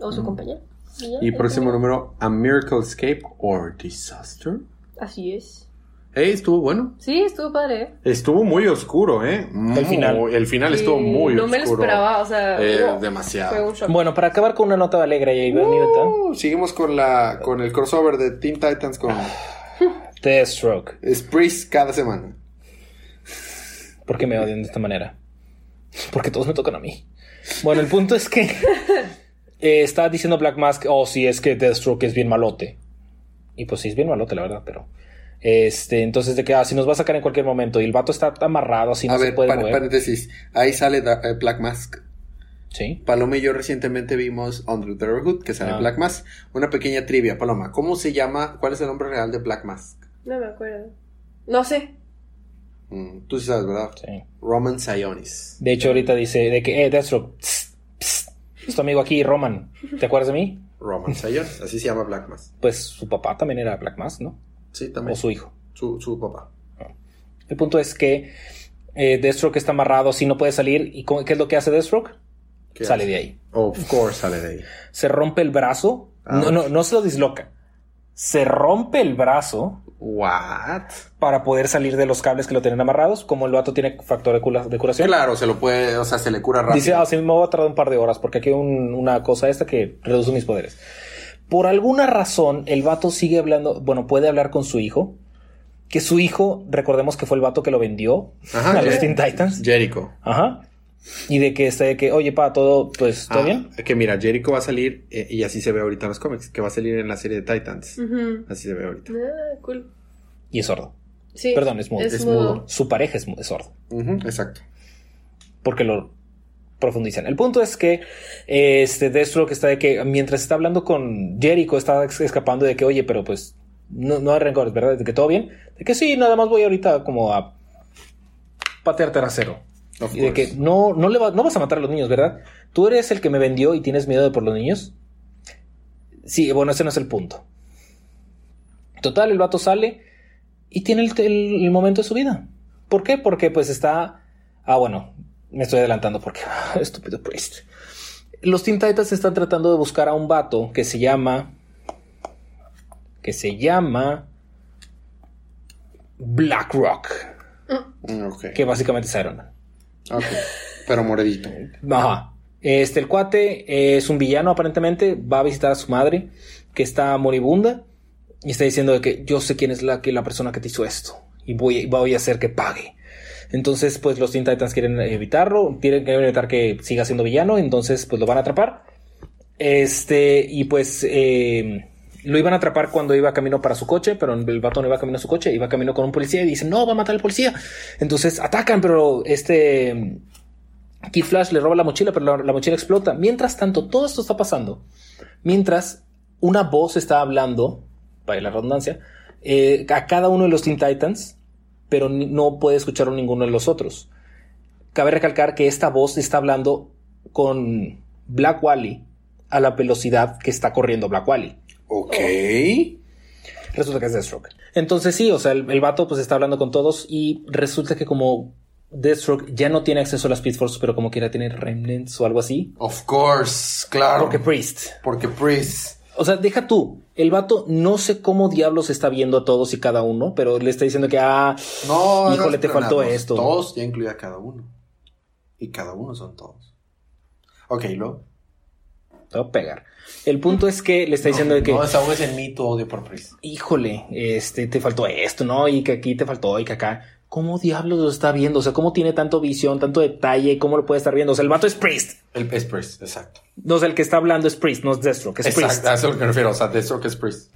O su compañera. Y, ya, Y ahí próximo número, A Miracle Escape or Disaster. Así es. Hey, estuvo bueno. Sí, estuvo padre, ¿eh? Estuvo muy oscuro, ¿eh? Muy- final. El final estuvo muy no oscuro. me lo esperaba, o sea, Eh, no, demasiado. Fue un shock. Bueno, para acabar con una nota alegre y Uh, seguimos con la con el crossover de Teen Titans con Deathstroke. Sprees cada semana. ¿Por qué me odian de esta manera? Porque todos me tocan a mí. Bueno, el punto es que eh, está diciendo Black Mask, oh, sí, es que Deathstroke es bien malote. Y pues sí, es bien malote, la verdad, pero... Este, entonces de que, ah, si nos va a sacar en cualquier momento y el vato está amarrado, así no se puede par- mover. paréntesis. Ahí sale Da- eh, Black Mask. Sí. Paloma y yo recientemente vimos Under the Hood, que sale Ah. Black Mask. Una pequeña trivia, Paloma. ¿Cómo se llama? ¿Cuál es el nombre real de Black Mask? No me acuerdo. No sé. Mm, tú sí sabes, ¿verdad? Sí. Roman Sionis. De hecho, ahorita dice de que, eh, Deathstroke, psst, psst, es tu amigo aquí, Roman. ¿Te acuerdas de mí? Roman Sionis, así se llama Black Mask. Pues su papá también era Black Mask, ¿no? Sí, también. O su hijo. Su, su papá. El punto es que eh, Deathstroke está amarrado, así no puede salir. ¿Y qué es lo que hace Deathstroke? ¿Qué Sale hace? de ahí. Of course sale de ahí. Se rompe el brazo. Ah. No, no, no se lo disloca. Se rompe el brazo What? para poder salir de los cables que lo tienen amarrados. Como el vato tiene factor de, cura- de curación. Claro, se lo puede, o sea, se le cura rápido. Dice, ah, sí, me va a tardar un par de horas porque aquí hay un- una cosa esta que reduce mis poderes. Por alguna razón, el vato sigue hablando, bueno, puede hablar con su hijo. Que su hijo, recordemos que fue el vato que lo vendió Ajá, a los Teen Titans. Jericho. Ajá. Y de que está de que, oye, pa, todo, pues, ¿todo Ah, bien? Que mira, Jericho va a salir, eh, y así se ve ahorita en los cómics, que va a salir en la serie de Titans. Ujú. Así se ve ahorita. Ah, cool. Y es sordo. Sí. Perdón, es mudo. Es mudo. Su pareja es, es sordo. Ujú, exacto. Porque lo profundizan. El punto es que este Deathstroke está de que mientras está hablando con Jericho, está escapando de que, oye, pero pues no, no hay rencores, ¿verdad? De que todo bien. De que sí, nada más voy ahorita como a patear trasero. Y de que no, no, le va- no vas a matar a los niños, ¿verdad? Tú eres el que me vendió y tienes miedo de por los niños. Sí, bueno, ese no es el punto. Total, el vato sale y tiene el, el- el momento de su vida. ¿Por qué? Porque pues está... Ah, bueno, me estoy adelantando porque... Estúpido Priest. Los Teen Titans están tratando de buscar a un vato que se llama... Que se llama... Blackrock. Mm, Ok. Que básicamente es Iron Man. Ok. Pero moredito. Ajá. Este, el cuate es un villano aparentemente, va a visitar a su madre, que está moribunda, y está diciendo de que yo sé quién es la, que, la persona que te hizo esto. y voy, voy a hacer que pague. Entonces, pues los Teen Titans quieren evitarlo, quieren, evitar que siga siendo villano, entonces pues lo van a atrapar. Este, y pues eh, lo iban a atrapar cuando iba camino para su coche, pero el vato no iba camino a su coche, iba camino con un policía y dicen, no, va a matar al policía. Entonces atacan, pero este Kid Flash le roba la mochila, pero la, la mochila explota. Mientras tanto, todo esto está pasando. Mientras una voz está hablando, para la redundancia, eh, a cada uno de los Teen Titans, pero no puede escucharlo ninguno de los otros. Cabe recalcar que esta voz está hablando con Black Wally a la velocidad que está corriendo Black Wally. Ok. Resulta que es Deathstroke. Entonces sí, o sea, el, el vato pues está hablando con todos y resulta que como Deathstroke ya no tiene acceso a las Speed Force, pero como quiera tiene remnants o algo así. Of course, claro. Porque Priest. Porque Priest. O sea, deja tú. El vato no sé cómo diablos está viendo a todos y cada uno, pero le está diciendo que, ah, No, híjole, no, te faltó esto. Todos ya incluye a cada uno. Y cada uno son todos. Ok, luego. te voy a pegar. El punto es que le está diciendo de que, No desahogues en mí tu odio por Priest. híjole, este, te faltó esto, ¿no? Y que aquí te faltó y que acá. ¿Cómo diablos lo está viendo? O sea, ¿cómo tiene tanto visión, tanto detalle? ¿Cómo lo puede estar viendo? O sea, el vato es Priest. El, es Priest, exacto. No, o sea, el que está hablando es Priest, no es Deathstroke, es Priest. Exacto, a eso es lo que me refiero. O sea, Deathstroke es Priest.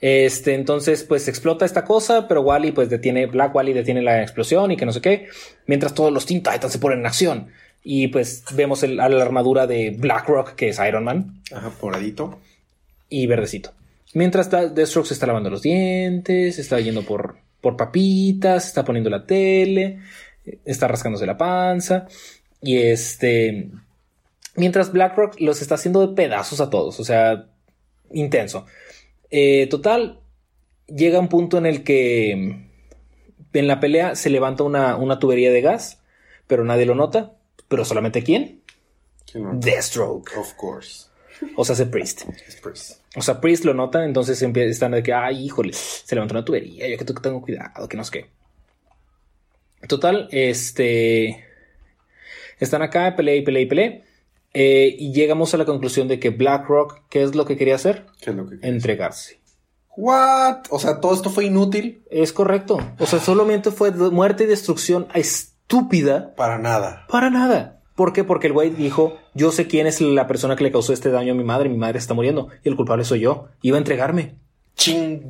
Este, entonces, pues explota esta cosa, pero Wally, pues detiene, Black Wally detiene la explosión y que no sé qué, mientras todos los Teen Titans se ponen en acción. Y pues vemos el- a la armadura de Blackrock, que es Iron Man, Ajá, poradito. y verdecito. Mientras Deathstroke se está lavando los dientes, está yendo por, por papitas, está poniendo la tele, está rascándose la panza. Y este. Mientras Blackrock los está haciendo de pedazos a todos, o sea, intenso. Eh, total, llega un punto en el que en la pelea se levanta una, una tubería de gas, pero nadie lo nota. Pero solamente quién? ¿Quién? Deathstroke. Of course. O sea, hace Priest. Es Priest. O sea, Priest lo nota, entonces están de que, ay, híjole, se levantó una tubería, yo que tengo- cuidado, que no sé qué. Total, este. Están acá, pelea y pelea y pelea. eh, y llegamos a la conclusión de que BlackRock, ¿qué es lo que quería hacer? ¿Qué es lo que Entregarse. What? O sea, todo esto fue inútil Es correcto. O sea, solamente fue muerte y destrucción estúpida para nada. para nada. ¿Por qué? Porque el güey dijo, yo sé quién es la persona que le causó este daño a mi madre, mi madre está muriendo y el culpable soy yo. Iba a entregarme. Ching.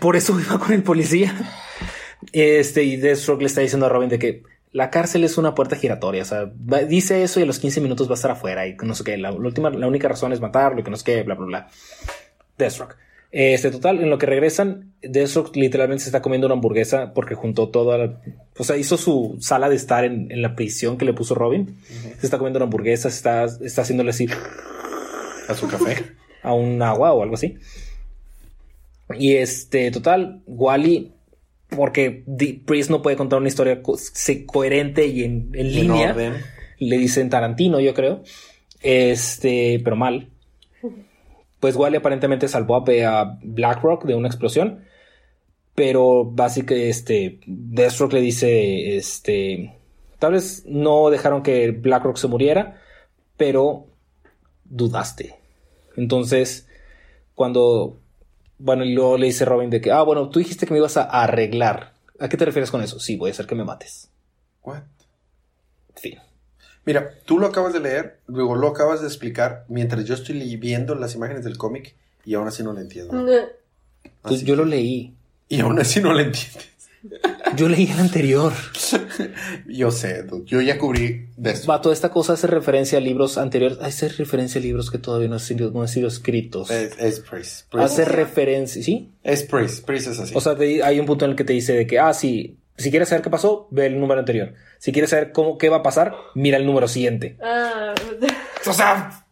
Por eso iba con el policía. Este, y Deathstroke le está diciendo a Robin de que la cárcel es una puerta giratoria. O sea, dice eso y a los 15 minutos va a estar afuera. Y no sé qué. La, la última, la única razón es matarlo y que no sé qué, bla, bla, bla. Deathstroke. Este, total, en lo que regresan, Deathstroke literalmente se está comiendo una hamburguesa porque juntó toda la. O sea, hizo su sala de estar en, en la prisión que le puso Robin. Se está comiendo una hamburguesa, se está, está haciéndole así A su café. a un agua o algo así. Y este, total, Wally, porque Priest no puede contar una historia co- coherente y en, en línea, le dicen Tarantino, yo creo. Este, pero mal. Pues Wally aparentemente salvó a, BlackRock de una explosión. Pero básicamente, este, le dice, este, tal vez no dejaron que BlackRock se muriera, pero dudaste. Entonces, cuando, bueno, y luego le dice Robin de que, ah, bueno, tú dijiste que me ibas a arreglar. ¿A qué te refieres con eso? Sí, voy a hacer que me mates. What? Mira, tú lo acabas de leer, luego lo acabas de explicar mientras yo estoy viendo las imágenes del cómic y aún así no lo entiendo. No. Pues Así yo lo leí. Y aún así no lo entiendes. Yo leí el anterior. Yo sé, yo ya cubrí de eso. Va, toda esta cosa hace referencia a libros anteriores. Hace referencia a libros que todavía no han sido, no han sido escritos. Es, es. Priest. Hace referencia, ¿sí? Es Priest. Priest es así. O sea, te- hay un punto en el que te dice de que, ah, sí, si quieres saber qué pasó, ve el número anterior. Si quieres saber cómo, qué va a pasar, mira el número siguiente. Ah, O sea,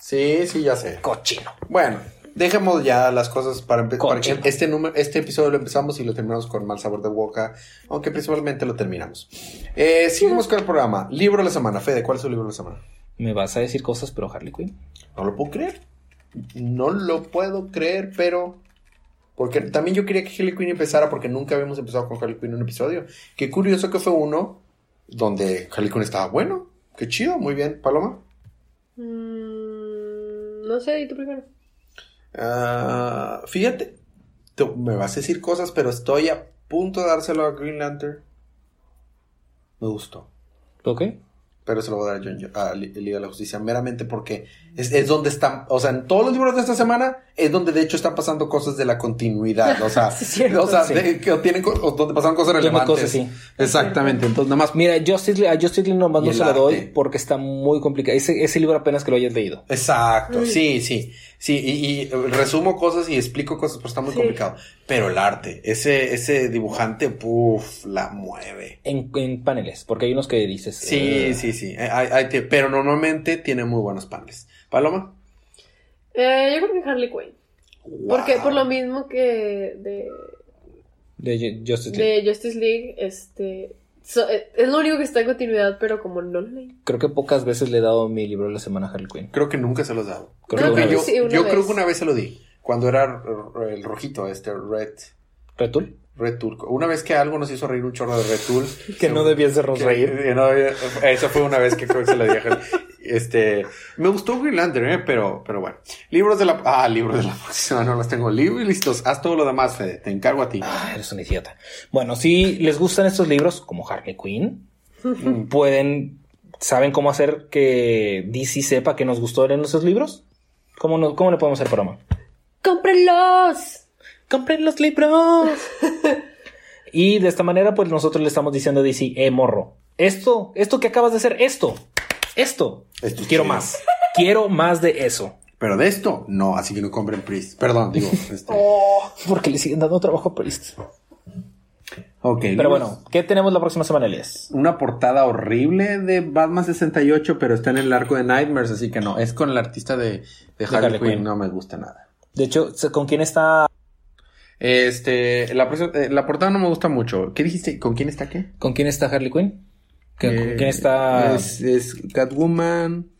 sí, sí, ya sé. cochino. Bueno, dejemos ya las cosas para empezar. Este, número, este episodio lo empezamos y lo terminamos con mal sabor de boca, aunque principalmente lo terminamos. Eh, seguimos con el programa. Libro de la semana. Fede, ¿cuál es tu libro de la semana? Me vas a decir cosas, pero Harley Quinn. No lo puedo creer. No lo puedo creer, pero... Porque también yo quería que Harley Quinn empezara porque nunca habíamos empezado con Harley Quinn en un episodio. Qué curioso que fue uno donde Harley Quinn estaba bueno. Qué chido, muy bien. Paloma. mm, no sé, ¿y tú primero? Ah, fíjate, tú me vas a decir cosas, pero estoy a punto de dárselo a Green Lantern. Me gustó. ¿Ok? Pero se lo voy a dar a, John- a Li- Liga de la Justicia meramente porque es, es donde están, o sea, en todos los libros de esta semana es donde de hecho están pasando cosas de la continuidad, o sea, Sí, es cierto. o sea, Sí. de- que tienen o donde pasan cosas relevantes. cosas, sí. Exactamente, entonces nada más Mira, Justice, League- a Justice League nomás no se lo doy porque está muy complicado. Ese, ese libro apenas que lo hayas leído. Exacto, Mm. sí, sí, sí, y, y resumo cosas y explico cosas, pero está muy Sí. complicado. Pero el arte, ese, ese dibujante, puff, la mueve. En, en paneles, porque hay unos que dices. Sí, eh, sí, sí, eh, hay- hay te- pero normalmente tiene muy buenos paneles. Paloma. Eh, yo creo que Harley Quinn. Porque por lo mismo que de, De Ju- Justice League. de Justice League, este so- eh, es lo único que está en continuidad, pero como no lo leí. Creo que pocas veces le he dado mi libro de la semana a Harley Quinn. Creo que nunca se los he dado. Creo Creo que yo, vez. Sí, una yo vez. creo que una vez se lo di. Cuando era el rojito, este Red, ¿Retul? Red Tool. Una vez que algo nos hizo reír un chorro de Red Tool. Que no que- reír. que no esa fue una vez que creo que se lo dije. Este, me gustó Green Lantern, ¿eh? pero, pero bueno. Libros de la, ah, libros de la próxima, no los tengo. Libros y listos. Haz todo lo demás, Fede. Te encargo a ti. Ah, eres un idiota. Bueno, si les gustan estos libros, como Harley Quinn, pueden. ¿Saben cómo hacer que DC sepa que nos gustaron esos libros? ¿Cómo, no- cómo le podemos hacer broma? ¡Cómprenlos! ¡Compren los libros! y de esta manera, pues nosotros le estamos diciendo a DC, eh, morro, esto, esto que acabas de hacer, esto, esto, Esto es quiero más. Quiero más de eso. Pero de esto, no, así que no compren Priest. Perdón, digo. Este. Oh, Porque le siguen dando trabajo a Priest. Ok. Pero bueno, ¿qué tenemos la próxima semana, Elias? Una portada horrible de Batman 68, pero está en el arco de Nightmares, así que no. Es con el artista de, de Harley, Harley Quinn. Quinn. No me gusta nada. De hecho, ¿con quién está? Este, la, eh, la portada no me gusta mucho. ¿Qué dijiste? ¿Con quién está qué? ¿Con quién está Harley Quinn? ¿Con, con Eh, quién está? Es, es Catwoman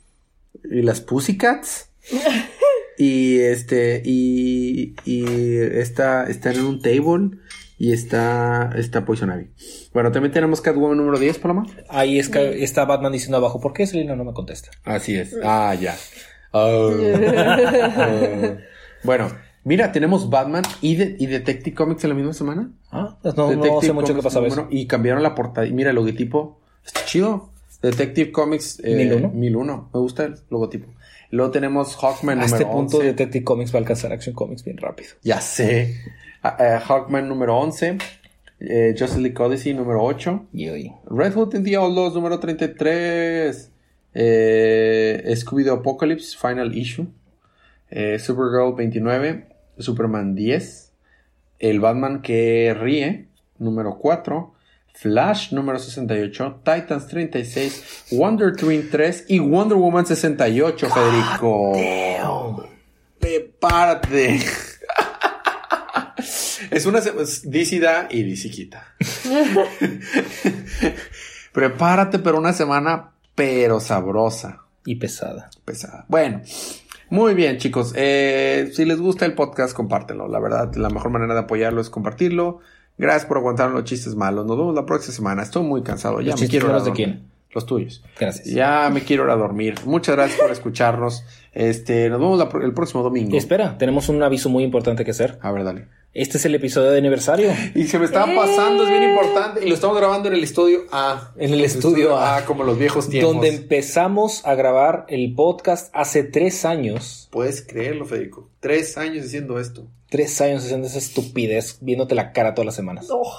y las Pussycats. y este, y, y está, está en un table y está, está Poison Ivy. Bueno, también tenemos Catwoman número 10, Paloma. Ahí es que está Batman diciendo abajo, ¿por qué Selina no me contesta? Así es. Ah, ya. Oh. Oh. bueno, mira, tenemos Batman y, de- y Detective Comics en la misma semana. Ah, pues no, no sé mucho qué pasaba eso. Y cambiaron la portada. Y mira el logotipo. Está chido. Detective Comics eh, 1001. 1001. Me gusta el logotipo. Luego tenemos Hawkman A número este punto 11. Detective Comics va a alcanzar Action Comics bien rápido. Ya sé. Eh, Hawkman número 11. Eh, Justice League Odyssey número 8. Y hoy. Red Hood and the Outlaws número 33. Eh, Scooby-Doo Apocalypse Final Issue. Eh, Supergirl 29. Superman 10. El Batman que ríe número 4. Flash número 68. Titans 36. Wonder Twin 3. Y Wonder Woman 68, Federico. Prepárate. Es una DC da y DC quita. Prepárate para una semana pero sabrosa, Y pesada. pesada. Bueno, muy bien chicos. Eh, si les gusta el podcast, compártenlo. La verdad, la mejor manera de apoyarlo es compartirlo. Gracias por aguantar los chistes malos. Nos vemos la próxima semana. Estoy muy cansado. Ya ¿Los me quiero malos de dormir. quién? Los tuyos. Gracias. Ya me quiero ir a dormir. Muchas gracias por escucharnos. Este, nos vemos la el próximo domingo. Espera, tenemos un aviso muy importante que hacer. A ver, dale. Este es el episodio de aniversario. Y se me estaba pasando, es bien importante. Y lo estamos grabando en el estudio A. En el estudio A. como los viejos tiempos. Donde empezamos a grabar el podcast hace tres años. Puedes creerlo, Federico. Tres años haciendo esto. Tres años haciendo esa estupidez, viéndote la cara todas las semanas. oh.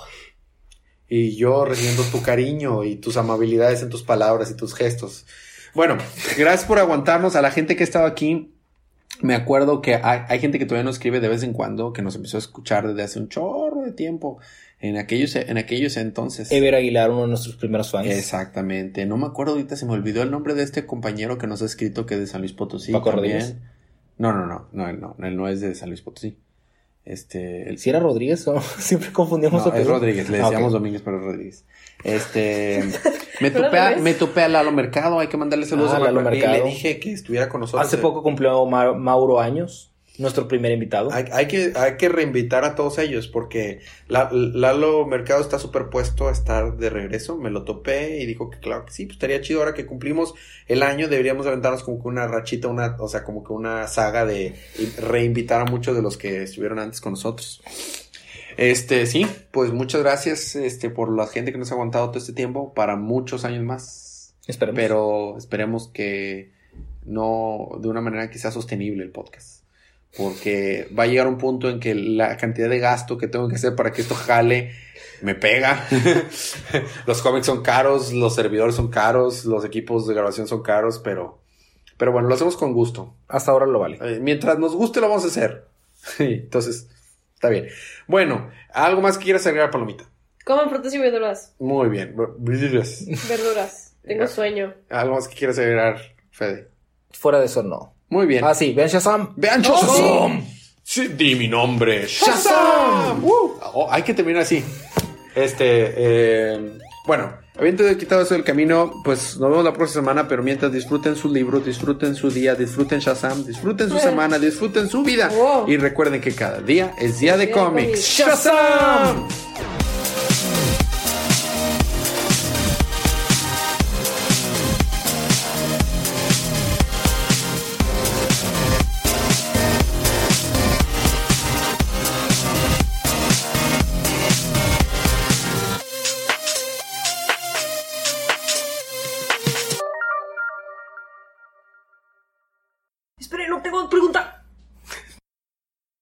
Y yo recibiendo tu cariño y tus amabilidades en tus palabras y tus gestos. Bueno, gracias por aguantarnos. A la gente que ha estado aquí, me acuerdo que hay, hay gente que todavía nos escribe de vez en cuando, que nos empezó a escuchar desde hace un chorro de tiempo. En aquellos, en aquellos entonces. Ever Aguilar, uno de nuestros primeros fans. Exactamente. No me acuerdo ahorita, se me olvidó el nombre de este compañero que nos ha escrito que es de San Luis Potosí. Paco también. Rodríguez. No, no, no, no, él no, él no es de San Luis Potosí. Este, él Si era Rodríguez o siempre confundimos no, a es. Rodríguez, le Ah, decíamos. Domínguez, pero es Rodríguez. Este, me topé, a, me topé a Lalo Mercado, hay que mandarle saludos Ah, a Lalo Lalo Mercado. Le dije que estuviera con nosotros. Hace poco cumplió Ma- Mauro años, nuestro primer invitado. Hay, hay que, hay que reinvitar a todos ellos porque la- Lalo Mercado está superpuesto a estar de regreso. Me lo topé y dijo que claro que sí, pues estaría chido ahora que cumplimos el año, deberíamos aventarnos como que una rachita, una, o sea, como que una saga de reinvitar a muchos de los que estuvieron antes con nosotros. Este, sí, pues muchas gracias este, por la gente que nos ha aguantado todo este tiempo, para muchos años más. Esperemos. Pero esperemos que no de una manera que sea sostenible el podcast. Porque va a llegar un punto en que la cantidad de gasto que tengo que hacer para que esto jale me pega. los cómics son caros, los servidores son caros, los equipos de grabación son caros, pero, pero bueno, lo hacemos con gusto. Hasta ahora lo vale. Eh, mientras nos guste lo vamos a hacer. Entonces, está bien. Bueno, ¿algo más que quieras agregar, Palomita? Coman frutas y verduras. Muy bien. Verduras. Verduras. Tengo sueño. ¿Algo más que quieras agregar, Fede? Fuera de eso, no. Muy bien. Ah, sí, vean Shazam. ¡Vean Shazam! Sí, di mi nombre. ¡Shazam! Uh, oh, hay que terminar así. Este, eh, bueno, habiendo quitado eso del camino, pues nos vemos la próxima semana, pero mientras disfruten su libro, disfruten su día, disfruten Shazam, disfruten su semana, disfruten su vida. Wow. Y recuerden que cada día es día de Día de cómics. cómics. ¡Shazam!